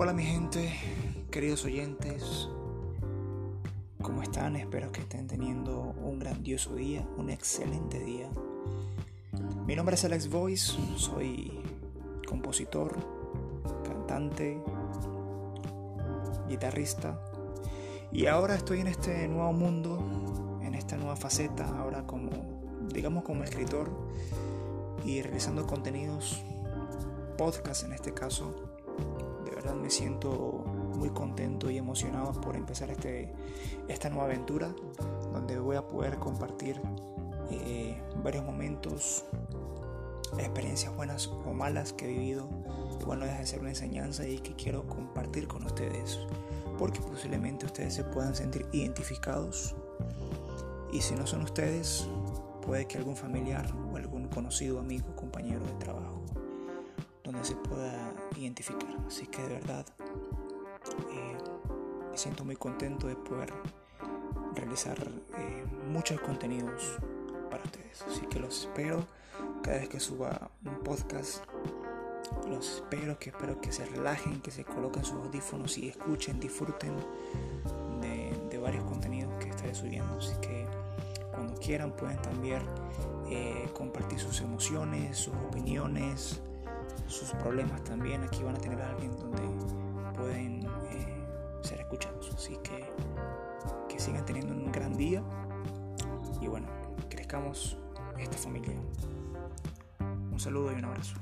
Hola mi gente, queridos oyentes, ¿cómo están? Espero que estén teniendo un grandioso día, un excelente día. Mi nombre es Alex Voice, soy compositor, cantante, guitarrista y ahora estoy en este nuevo mundo, en esta nueva faceta, ahora como, digamos como escritor y realizando contenidos, podcast en este caso me siento muy contento y emocionado por empezar este, esta nueva aventura donde voy a poder compartir eh, varios momentos, experiencias buenas o malas que he vivido. Bueno, deja de ser una enseñanza y que quiero compartir con ustedes porque posiblemente ustedes se puedan sentir identificados y si no son ustedes, puede que algún familiar o algún conocido amigo, compañero de trabajo donde se pueda identificar. Así que de verdad eh, me siento muy contento de poder realizar eh, muchos contenidos para ustedes. Así que los espero cada vez que suba un podcast. Los espero, que espero que se relajen, que se coloquen sus audífonos y escuchen, disfruten de, varios contenidos que estaré subiendo. Así que cuando quieran pueden también eh, compartir sus emociones, sus opiniones, sus problemas también. Aquí van a tener a alguien donde pueden eh, ser escuchados. Así que que sigan teniendo un gran día y bueno, crezcamos esta familia. Un saludo y un abrazo.